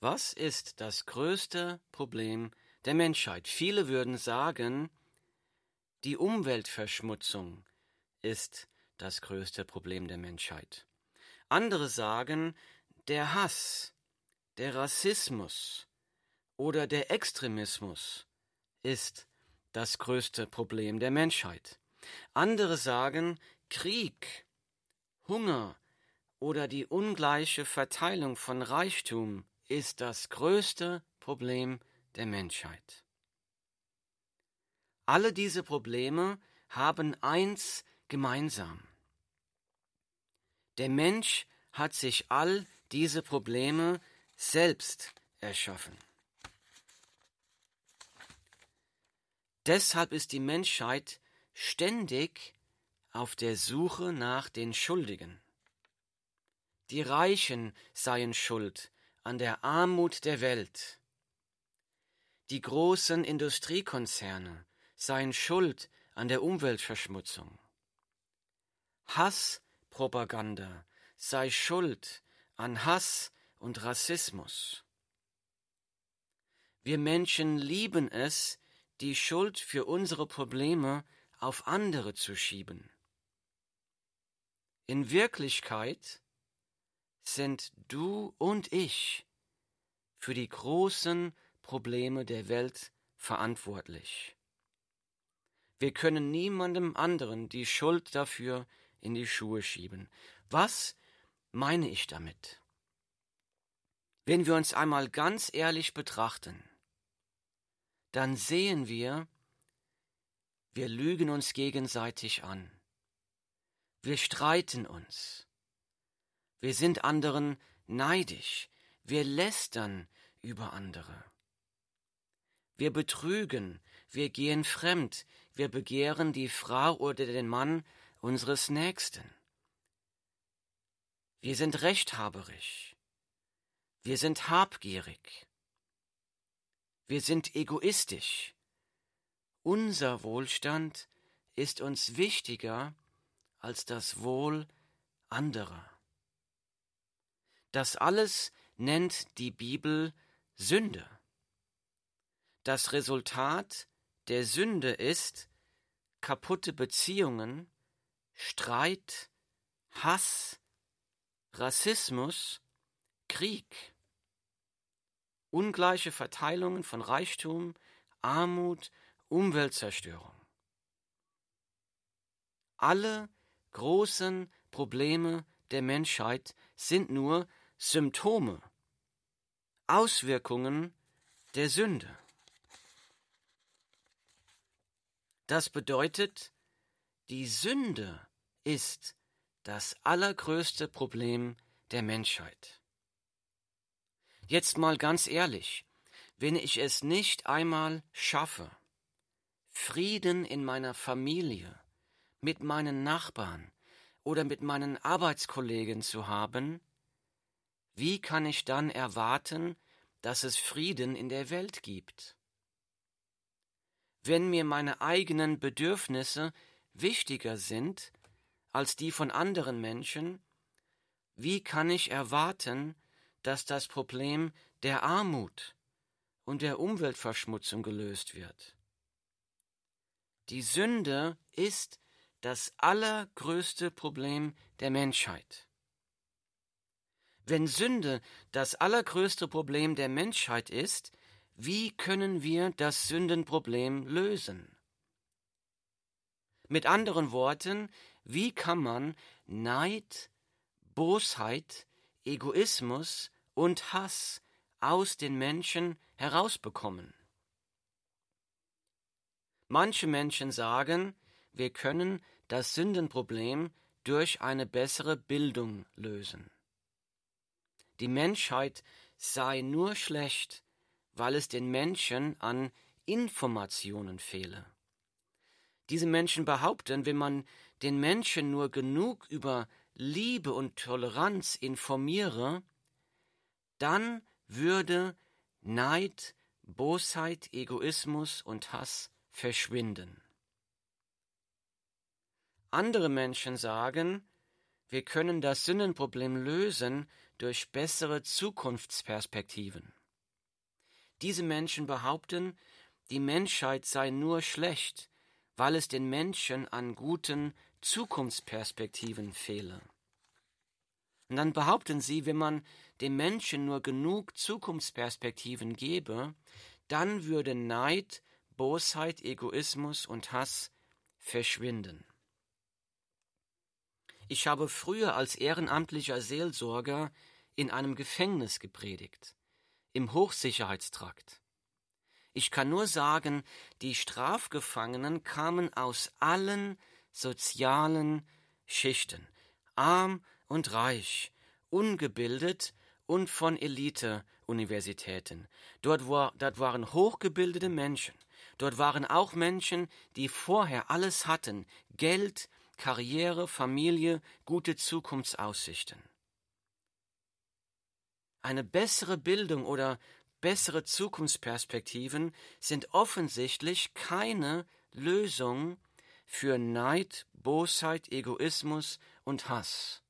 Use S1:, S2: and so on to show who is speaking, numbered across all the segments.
S1: Was ist das größte Problem der Menschheit? Viele würden sagen, die Umweltverschmutzung ist das größte Problem der Menschheit. Andere sagen, der Hass, der Rassismus oder der Extremismus ist das größte Problem der Menschheit. Andere sagen, Krieg, Hunger oder die ungleiche Verteilung von Reichtum ist das größte Problem der Menschheit. Alle diese Probleme haben eins gemeinsam. Der Mensch hat sich all diese Probleme selbst erschaffen. Deshalb ist die Menschheit ständig auf der Suche nach den Schuldigen. Die Reichen seien schuld an der Armut der Welt. Die großen Industriekonzerne seien schuld an der Umweltverschmutzung. Hasspropaganda sei schuld an Hass und Rassismus. Wir Menschen lieben es, die Schuld für unsere Probleme auf andere zu schieben. In Wirklichkeit sind du und ich für die großen Probleme der Welt verantwortlich. Wir können niemandem anderen die Schuld dafür in die Schuhe schieben. Was meine ich damit? Wenn wir uns einmal ganz ehrlich betrachten, dann sehen wir, wir lügen uns gegenseitig an. Wir streiten uns. Wir sind anderen neidisch. Wir lästern über andere. Wir betrügen, wir gehen fremd, wir begehren die Frau oder den Mann unseres Nächsten. Wir sind rechthaberisch. Wir sind habgierig. Wir sind egoistisch. Unser Wohlstand ist uns wichtiger als das Wohl anderer. Das alles nennt die Bibel Sünde. Das Resultat der Sünde ist kaputte Beziehungen, Streit, Hass, Rassismus, Krieg, ungleiche Verteilungen von Reichtum, Armut, Umweltzerstörung. Alle großen Probleme der Menschheit sind nur Symptome, Auswirkungen der Sünde. Das bedeutet, die Sünde ist das allergrößte Problem der Menschheit. Jetzt mal ganz ehrlich, wenn ich es nicht einmal schaffe, Frieden in meiner Familie, mit meinen Nachbarn oder mit meinen Arbeitskollegen zu haben, wie kann ich dann erwarten, dass es Frieden in der Welt gibt? Wenn mir meine eigenen Bedürfnisse wichtiger sind als die von anderen Menschen, wie kann ich erwarten, dass das Problem der Armut und der Umweltverschmutzung gelöst wird? Die Sünde ist das allergrößte Problem der Menschheit. Wenn Sünde das allergrößte Problem der Menschheit ist, wie können wir das Sündenproblem lösen? Mit anderen Worten, wie kann man Neid, Bosheit, Egoismus und Hass aus den Menschen herausbekommen? Manche Menschen sagen, wir können das Sündenproblem durch eine bessere Bildung lösen. Die Menschheit sei nur schlecht, weil es den Menschen an Informationen fehle. Diese Menschen behaupten, wenn man den Menschen nur genug über Liebe und Toleranz informiere, dann würde Neid, Bosheit, Egoismus und Hass verschwinden. Andere Menschen sagen, wir können das Sündenproblem lösen durch bessere Zukunftsperspektiven. Diese Menschen behaupten, die Menschheit sei nur schlecht, weil es den Menschen an guten Zukunftsperspektiven fehle. Und dann behaupten sie, wenn man dem Menschen nur genug Zukunftsperspektiven gebe, dann würde Neid, Bosheit, Egoismus und Hass verschwinden. Ich habe früher als ehrenamtlicher Seelsorger in einem Gefängnis gepredigt, im Hochsicherheitstrakt. Ich kann nur sagen, die Strafgefangenen kamen aus allen sozialen Schichten, arm und reich, ungebildet und von Elite-Universitäten. Dort, war, dort waren hochgebildete Menschen. Dort waren auch Menschen, die vorher alles hatten, Geld, Karriere, Familie, gute Zukunftsaussichten. Eine bessere Bildung oder bessere Zukunftsperspektiven sind offensichtlich keine Lösung für Neid, Bosheit, Egoismus und Hass.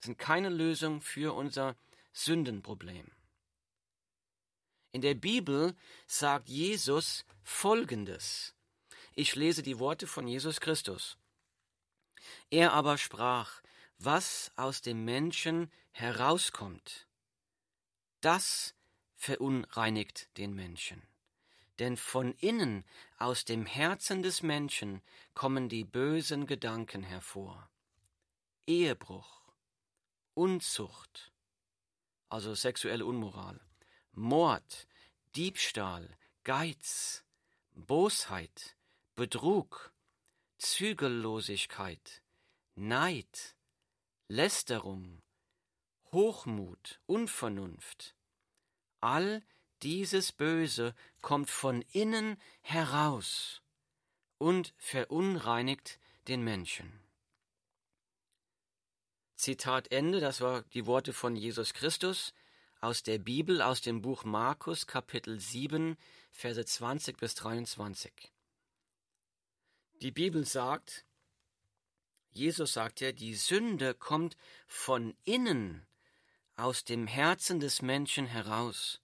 S1: Sind keine Lösung für unser Sündenproblem. In der Bibel sagt Jesus Folgendes. Ich lese die Worte von Jesus Christus. Er aber sprach, was aus dem Menschen herauskommt, das verunreinigt den Menschen. Denn von innen, aus dem Herzen des Menschen, kommen die bösen Gedanken hervor. Ehebruch, Unzucht, also sexuelle Unmoral, Mord, Diebstahl, Geiz, Bosheit, Betrug, Zügellosigkeit, Neid, Lästerung, Hochmut, Unvernunft, all dieses Böse kommt von innen heraus und verunreinigt den Menschen. Zitat Ende, das war die Worte von Jesus Christus aus der Bibel, aus dem Buch Markus, Kapitel 7, Verse 20 bis 23. Die Bibel sagt, Jesus sagt ja, die Sünde kommt von innen, aus dem Herzen des Menschen heraus.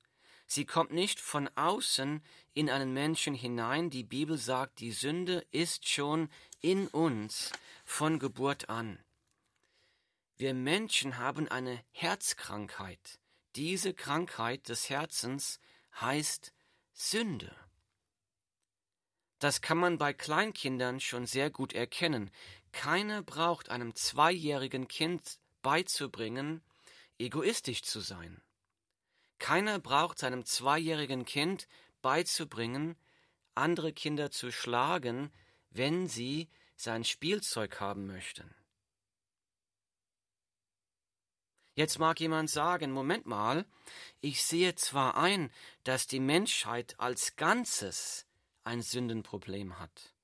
S1: Sie kommt nicht von außen in einen Menschen hinein. Die Bibel sagt, die Sünde ist schon in uns von Geburt an. Wir Menschen haben eine Herzkrankheit. Diese Krankheit des Herzens heißt Sünde. Das kann man bei Kleinkindern schon sehr gut erkennen. Keiner braucht einem zweijährigen Kind beizubringen, egoistisch zu sein. Keiner braucht seinem zweijährigen Kind beizubringen, andere Kinder zu schlagen, wenn sie sein Spielzeug haben möchten. Jetzt mag jemand sagen, Moment mal, ich sehe zwar ein, dass die Menschheit als Ganzes ein Sündenproblem hat.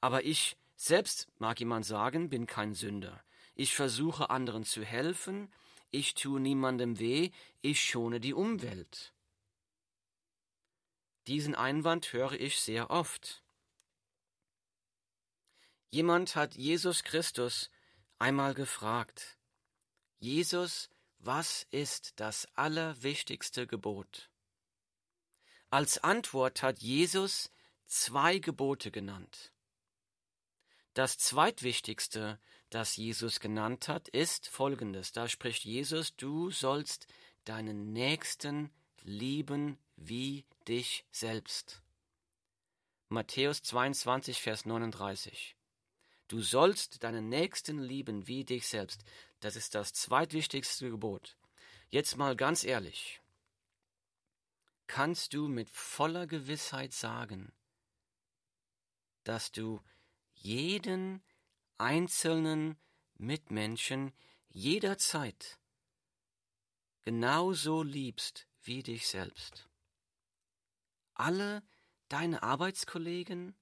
S1: Aber ich selbst, mag jemand sagen, bin kein Sünder. Ich versuche anderen zu helfen, ich tue niemandem weh, ich schone die Umwelt. Diesen Einwand höre ich sehr oft. Jemand hat Jesus Christus einmal gefragt, Jesus, was ist das allerwichtigste Gebot? Als Antwort hat Jesus zwei Gebote genannt. Das zweitwichtigste, das Jesus genannt hat, ist folgendes. Da spricht Jesus, du sollst deinen Nächsten lieben wie dich selbst. Matthäus 22, Vers 39. Du sollst deinen Nächsten lieben wie dich selbst. Das ist das zweitwichtigste Gebot. Jetzt mal ganz ehrlich. Kannst du mit voller Gewissheit sagen, dass du jeden einzelnen Mitmenschen jederzeit genauso liebst wie dich selbst? Alle deine Arbeitskollegen,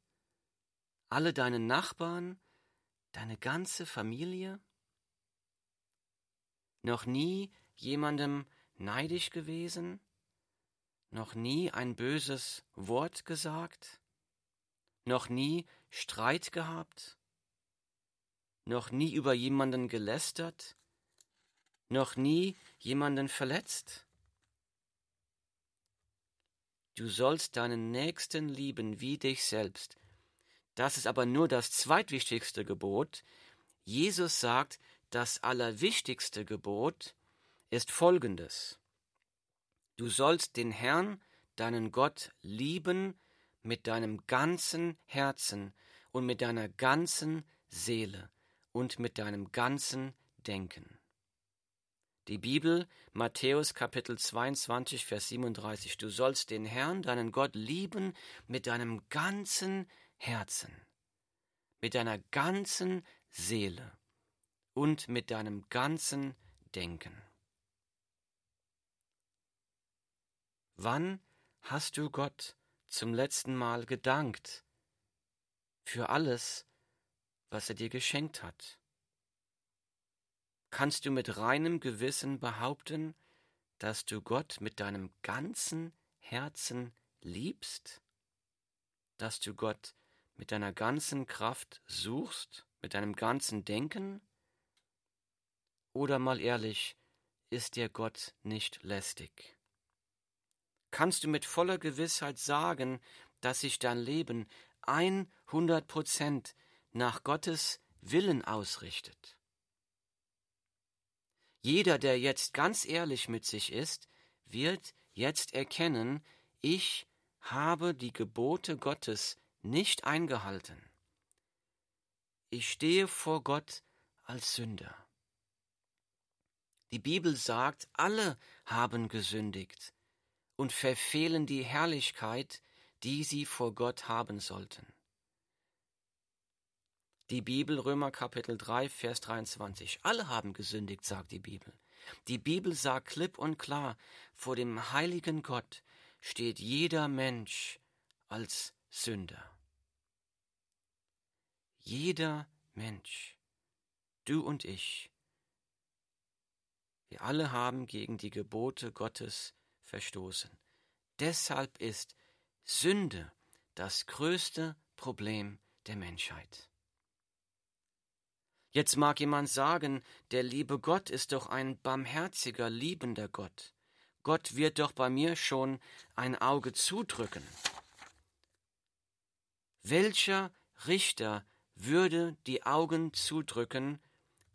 S1: alle deine Nachbarn, deine ganze Familie? noch nie jemandem neidisch gewesen, noch nie ein böses Wort gesagt, noch nie Streit gehabt, noch nie über jemanden gelästert, noch nie jemanden verletzt? Du sollst deinen Nächsten lieben wie dich selbst. Das ist aber nur das zweitwichtigste Gebot. Jesus sagt, das allerwichtigste Gebot ist folgendes. Du sollst den Herrn, deinen Gott, lieben mit deinem ganzen Herzen und mit deiner ganzen Seele und mit deinem ganzen Denken. Die Bibel, Matthäus Kapitel 22, Vers 37. Du sollst den Herrn, deinen Gott, lieben mit deinem ganzen Herzen, mit deiner ganzen Seele und mit deinem ganzen Denken. Wann hast du Gott zum letzten Mal gedankt für alles, was er dir geschenkt hat? Kannst du mit reinem Gewissen behaupten, dass du Gott mit deinem ganzen Herzen liebst? Dass du Gott mit deiner ganzen Kraft suchst, mit deinem ganzen Denken? Oder mal ehrlich, ist dir Gott nicht lästig? Kannst du mit voller Gewissheit sagen, dass sich dein Leben 100 Prozent nach Gottes Willen ausrichtet? Jeder, der jetzt ganz ehrlich mit sich ist, wird jetzt erkennen, ich habe die Gebote Gottes nicht eingehalten. Ich stehe vor Gott als Sünder. Die Bibel sagt, alle haben gesündigt und verfehlen die Herrlichkeit, die sie vor Gott haben sollten. Die Bibel, Römer Kapitel 3, Vers 23. Alle haben gesündigt, sagt die Bibel. Die Bibel sagt klipp und klar, vor dem heiligen Gott steht jeder Mensch als Sünder. Jeder Mensch, du und ich, wir alle haben gegen die Gebote Gottes verstoßen. Deshalb ist Sünde das größte Problem der Menschheit. Jetzt mag jemand sagen, der liebe Gott ist doch ein barmherziger, liebender Gott. Gott wird doch bei mir schon ein Auge zudrücken. Welcher Richter würde die Augen zudrücken,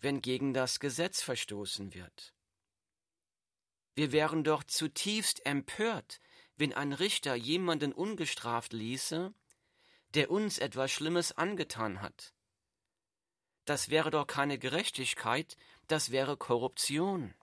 S1: wenn gegen das Gesetz verstoßen wird? Wir wären doch zutiefst empört, wenn ein Richter jemanden ungestraft ließe, der uns etwas Schlimmes angetan hat. Das wäre doch keine Gerechtigkeit, das wäre Korruption.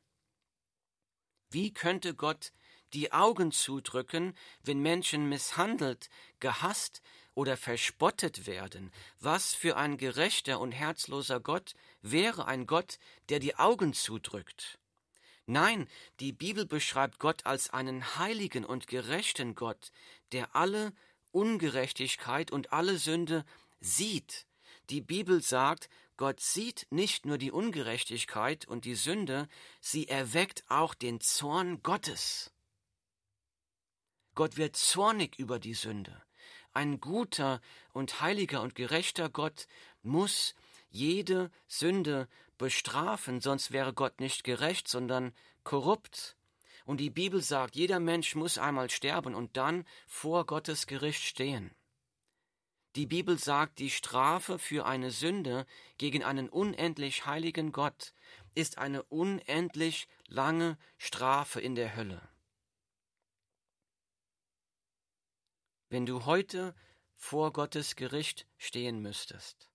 S1: Wie könnte Gott die Augen zudrücken, wenn Menschen misshandelt, gehasst oder verspottet werden? Was für ein gerechter und herzloser Gott wäre ein Gott, der die Augen zudrückt? Nein, die Bibel beschreibt Gott als einen heiligen und gerechten Gott, der alle Ungerechtigkeit und alle Sünde sieht. Die Bibel sagt, Gott sieht nicht nur die Ungerechtigkeit und die Sünde, sie erweckt auch den Zorn Gottes. Gott wird zornig über die Sünde. Ein guter und heiliger und gerechter Gott muss jede Sünde bestrafen, sonst wäre Gott nicht gerecht, sondern korrupt. Und die Bibel sagt, jeder Mensch muss einmal sterben und dann vor Gottes Gericht stehen. Die Bibel sagt, die Strafe für eine Sünde gegen einen unendlich heiligen Gott ist eine unendlich lange Strafe in der Hölle. Wenn du heute vor Gottes Gericht stehen müsstest,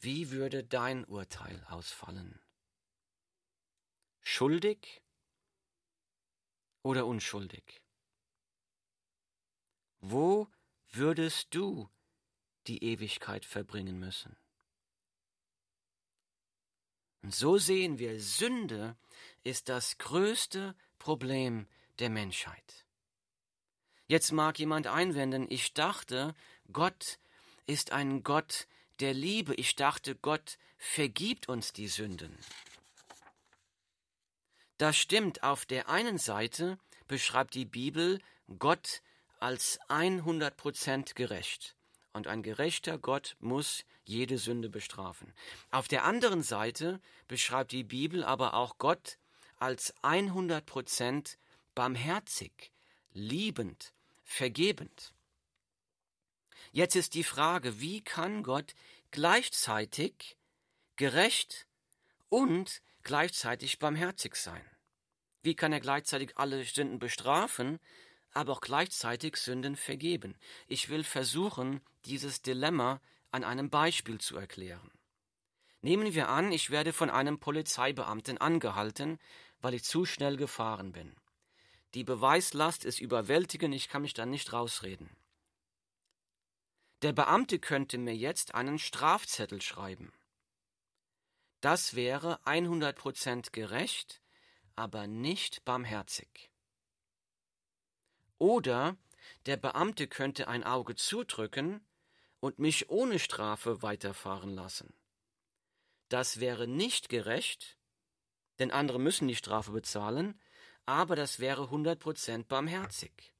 S1: wie würde dein Urteil ausfallen? Schuldig oder unschuldig? Wo würdest du die Ewigkeit verbringen müssen. Und so sehen wir, Sünde ist das größte Problem der Menschheit. Jetzt mag jemand einwenden, ich dachte, Gott ist ein Gott der Liebe, ich dachte, Gott vergibt uns die Sünden. Das stimmt, auf der einen Seite beschreibt die Bibel Gott als 100% gerecht. und ein gerechter Gott muss jede Sünde bestrafen. Auf der anderen Seite beschreibt die Bibel aber auch Gott als 100 Prozent barmherzig, liebend, vergebend. Jetzt ist die Frage, wie kann Gott gleichzeitig gerecht und gleichzeitig barmherzig sein? Wie kann er gleichzeitig alle Sünden bestrafen, aber auch gleichzeitig Sünden vergeben? Ich will versuchen, dieses Dilemma an einem Beispiel zu erklären. Nehmen wir an, ich werde von einem Polizeibeamten angehalten, weil ich zu schnell gefahren bin. Die Beweislast ist überwältigend, ich kann mich da nicht rausreden. Der Beamte könnte mir jetzt einen Strafzettel schreiben. Das wäre 100% gerecht, aber nicht barmherzig. Oder der Beamte könnte ein Auge zudrücken und mich ohne Strafe weiterfahren lassen. Das wäre nicht gerecht, denn andere müssen die Strafe bezahlen, aber das wäre 100% barmherzig.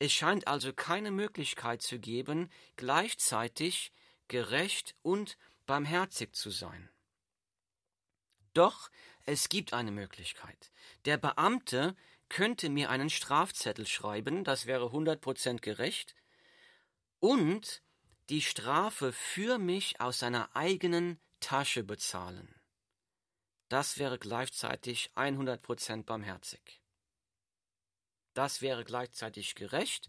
S1: Es scheint also keine Möglichkeit zu geben, gleichzeitig gerecht und barmherzig zu sein. Doch es gibt eine Möglichkeit. Der Beamte könnte mir einen Strafzettel schreiben, das wäre 100% gerecht, und die Strafe für mich aus seiner eigenen Tasche bezahlen. Das wäre gleichzeitig 100% barmherzig. Das wäre gleichzeitig gerecht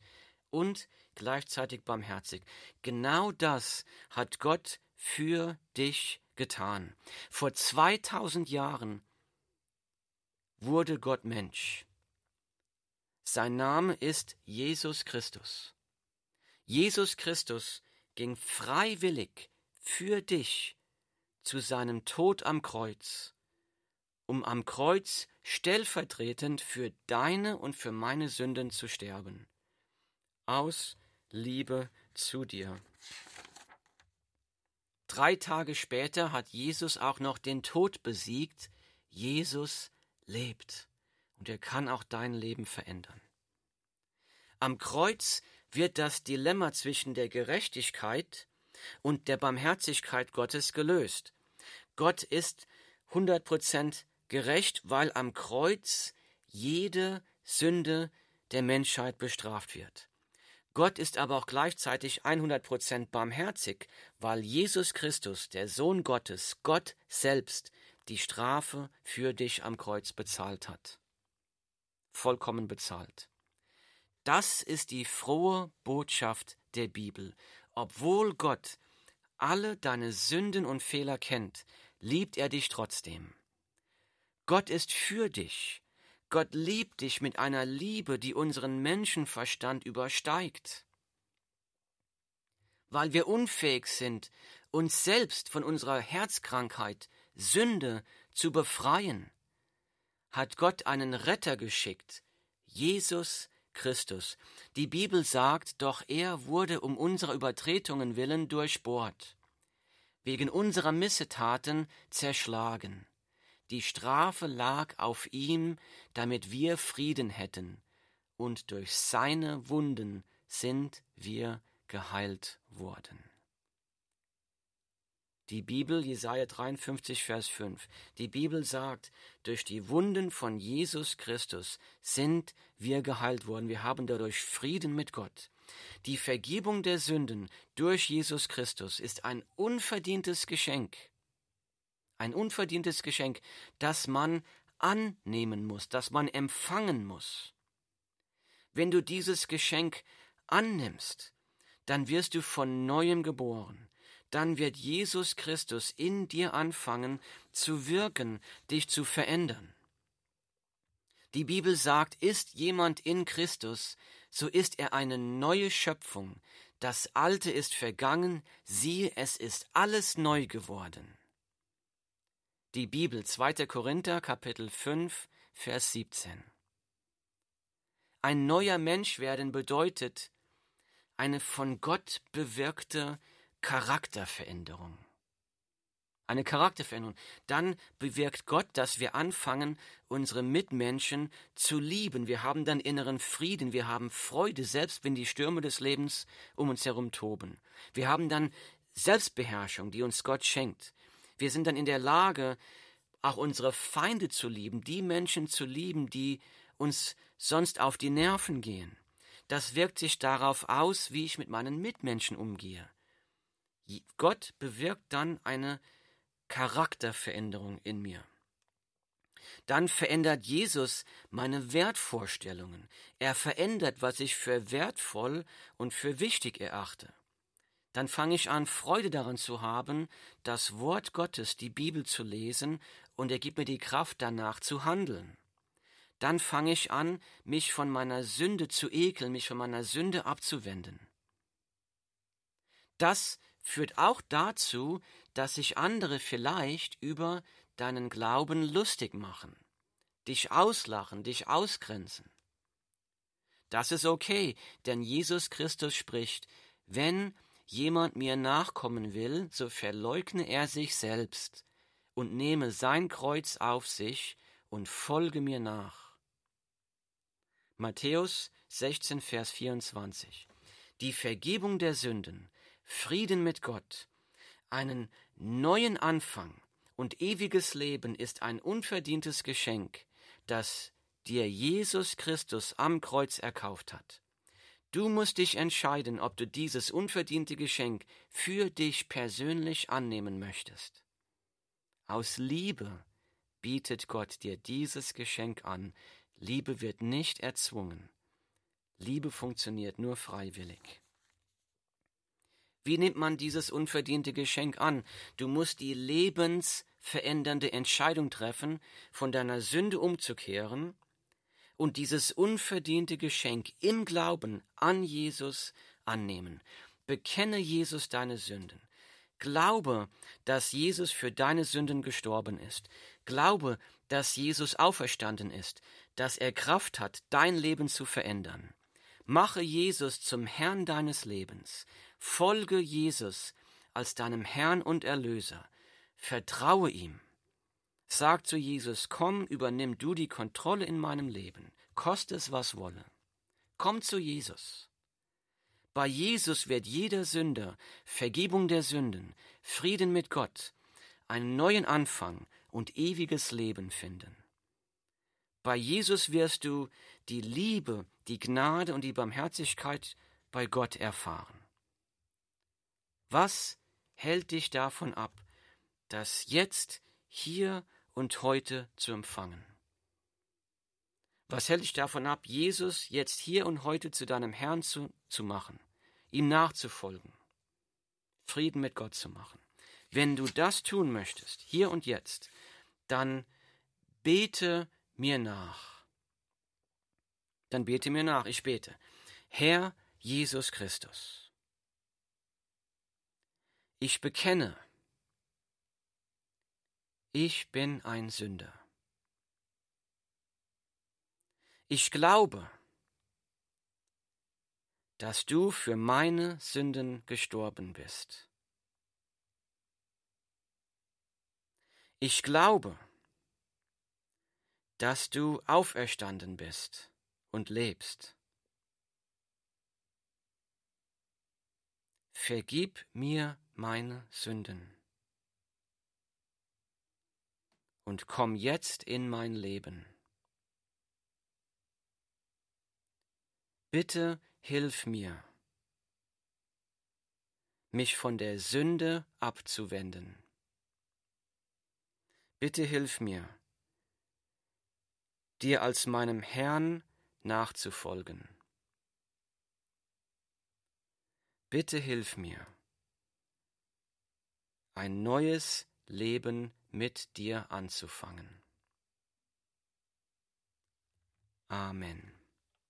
S1: und gleichzeitig barmherzig. Genau das hat Gott für dich getan. Vor 2000 Jahren wurde Gott Mensch. Sein Name ist Jesus Christus. Jesus Christus ging freiwillig für dich zu seinem Tod am Kreuz, um am Kreuz stellvertretend für deine und für meine Sünden zu sterben. Aus Liebe zu dir. Drei Tage später hat Jesus auch noch den Tod besiegt. Jesus lebt und er kann auch dein Leben verändern. Am Kreuz wird das Dilemma zwischen der Gerechtigkeit und der Barmherzigkeit Gottes gelöst. Gott ist 100% gerecht, weil am Kreuz jede Sünde der Menschheit bestraft wird. Gott ist aber auch gleichzeitig 100% barmherzig, weil Jesus Christus, der Sohn Gottes, Gott selbst, die Strafe für dich am Kreuz bezahlt hat vollkommen bezahlt. Das ist die frohe Botschaft der Bibel. Obwohl Gott alle deine Sünden und Fehler kennt, liebt er dich trotzdem. Gott ist für dich. Gott liebt dich mit einer Liebe, die unseren Menschenverstand übersteigt. Weil wir unfähig sind, uns selbst von unserer Herzkrankheit, Sünde zu befreien, hat Gott einen Retter geschickt, Jesus Christus. Die Bibel sagt, doch er wurde um unserer Übertretungen willen durchbohrt, wegen unserer Missetaten zerschlagen. Die Strafe lag auf ihm, damit wir Frieden hätten, und durch seine Wunden sind wir geheilt worden. Die Bibel, Jesaja 53, Vers 5. Die Bibel sagt, durch die Wunden von Jesus Christus sind wir geheilt worden. Wir haben dadurch Frieden mit Gott. Die Vergebung der Sünden durch Jesus Christus ist ein unverdientes Geschenk. Ein unverdientes Geschenk, das man annehmen muss, das man empfangen muss. Wenn du dieses Geschenk annimmst, dann wirst du von neuem geboren dann wird Jesus Christus in dir anfangen zu wirken, dich zu verändern. Die Bibel sagt, ist jemand in Christus, so ist er eine neue Schöpfung. Das Alte ist vergangen, siehe, es ist alles neu geworden. Die Bibel 2. Korinther Kapitel 5 Vers 17. Ein neuer Mensch werden bedeutet eine von Gott bewirkte Charakterveränderung. eine Charakterveränderung. Dann bewirkt Gott, dass wir anfangen, unsere Mitmenschen zu lieben. Wir haben dann inneren Frieden, wir haben Freude, selbst wenn die Stürme des Lebens um uns herum toben. Wir haben dann Selbstbeherrschung, die uns Gott schenkt. Wir sind dann in der Lage, auch unsere Feinde zu lieben, die Menschen zu lieben, die uns sonst auf die Nerven gehen. Das wirkt sich darauf aus, wie ich mit meinen Mitmenschen umgehe. Gott bewirkt dann eine Charakterveränderung in mir. Dann verändert Jesus meine Wertvorstellungen. Er verändert, was ich für wertvoll und für wichtig erachte. Dann fange ich an, Freude daran zu haben, das Wort Gottes, die Bibel zu lesen, und er gibt mir die Kraft danach zu handeln. Dann fange ich an, mich von meiner Sünde zu ekeln, mich von meiner Sünde abzuwenden. Das führt auch dazu, dass sich andere vielleicht über deinen Glauben lustig machen, dich auslachen, dich ausgrenzen. Das ist okay, denn Jesus Christus spricht, wenn jemand mir nachkommen will, so verleugne er sich selbst und nehme sein Kreuz auf sich und folge mir nach. Matthäus 16, Vers 24. Die Vergebung der Sünden Frieden mit Gott, einen neuen Anfang und ewiges Leben ist ein unverdientes Geschenk, das dir Jesus Christus am Kreuz erkauft hat. Du musst dich entscheiden, ob du dieses unverdiente Geschenk für dich persönlich annehmen möchtest. Aus Liebe bietet Gott dir dieses Geschenk an. Liebe wird nicht erzwungen. Liebe funktioniert nur freiwillig. Wie nimmt man dieses unverdiente Geschenk an? Du musst die lebensverändernde Entscheidung treffen, von deiner Sünde umzukehren und dieses unverdiente Geschenk im Glauben an Jesus annehmen. Bekenne Jesus deine Sünden. Glaube, dass Jesus für deine Sünden gestorben ist. Glaube, dass Jesus auferstanden ist, dass er Kraft hat, dein Leben zu verändern. Mache Jesus zum Herrn deines Lebens. Folge Jesus als deinem Herrn und Erlöser. Vertraue ihm. Sag zu Jesus, komm, übernimm du die Kontrolle in meinem Leben, koste es was wolle. Komm zu Jesus. Bei Jesus wird jeder Sünder Vergebung der Sünden, Frieden mit Gott, einen neuen Anfang und ewiges Leben finden. Bei Jesus wirst du die Liebe, die Gnade und die Barmherzigkeit bei Gott erfahren. Was hält dich davon ab, das jetzt, hier und heute zu empfangen? Was hält dich davon ab, Jesus jetzt hier und heute zu deinem Herrn zu, zu machen, ihm nachzufolgen, Frieden mit Gott zu machen? Wenn du das tun möchtest, hier und jetzt, dann bete mir nach. Dann bete mir nach, ich bete. Herr Jesus Christus ich bekenne, ich bin ein Sünder. Ich glaube, dass du für meine Sünden gestorben bist. Ich glaube, dass du auferstanden bist und lebst. Vergib mir meine Sünden. Und komm jetzt in mein Leben. Bitte hilf mir, mich von der Sünde abzuwenden. Bitte hilf mir, dir als meinem Herrn nachzufolgen. Bitte hilf mir ein neues Leben mit dir anzufangen. Amen.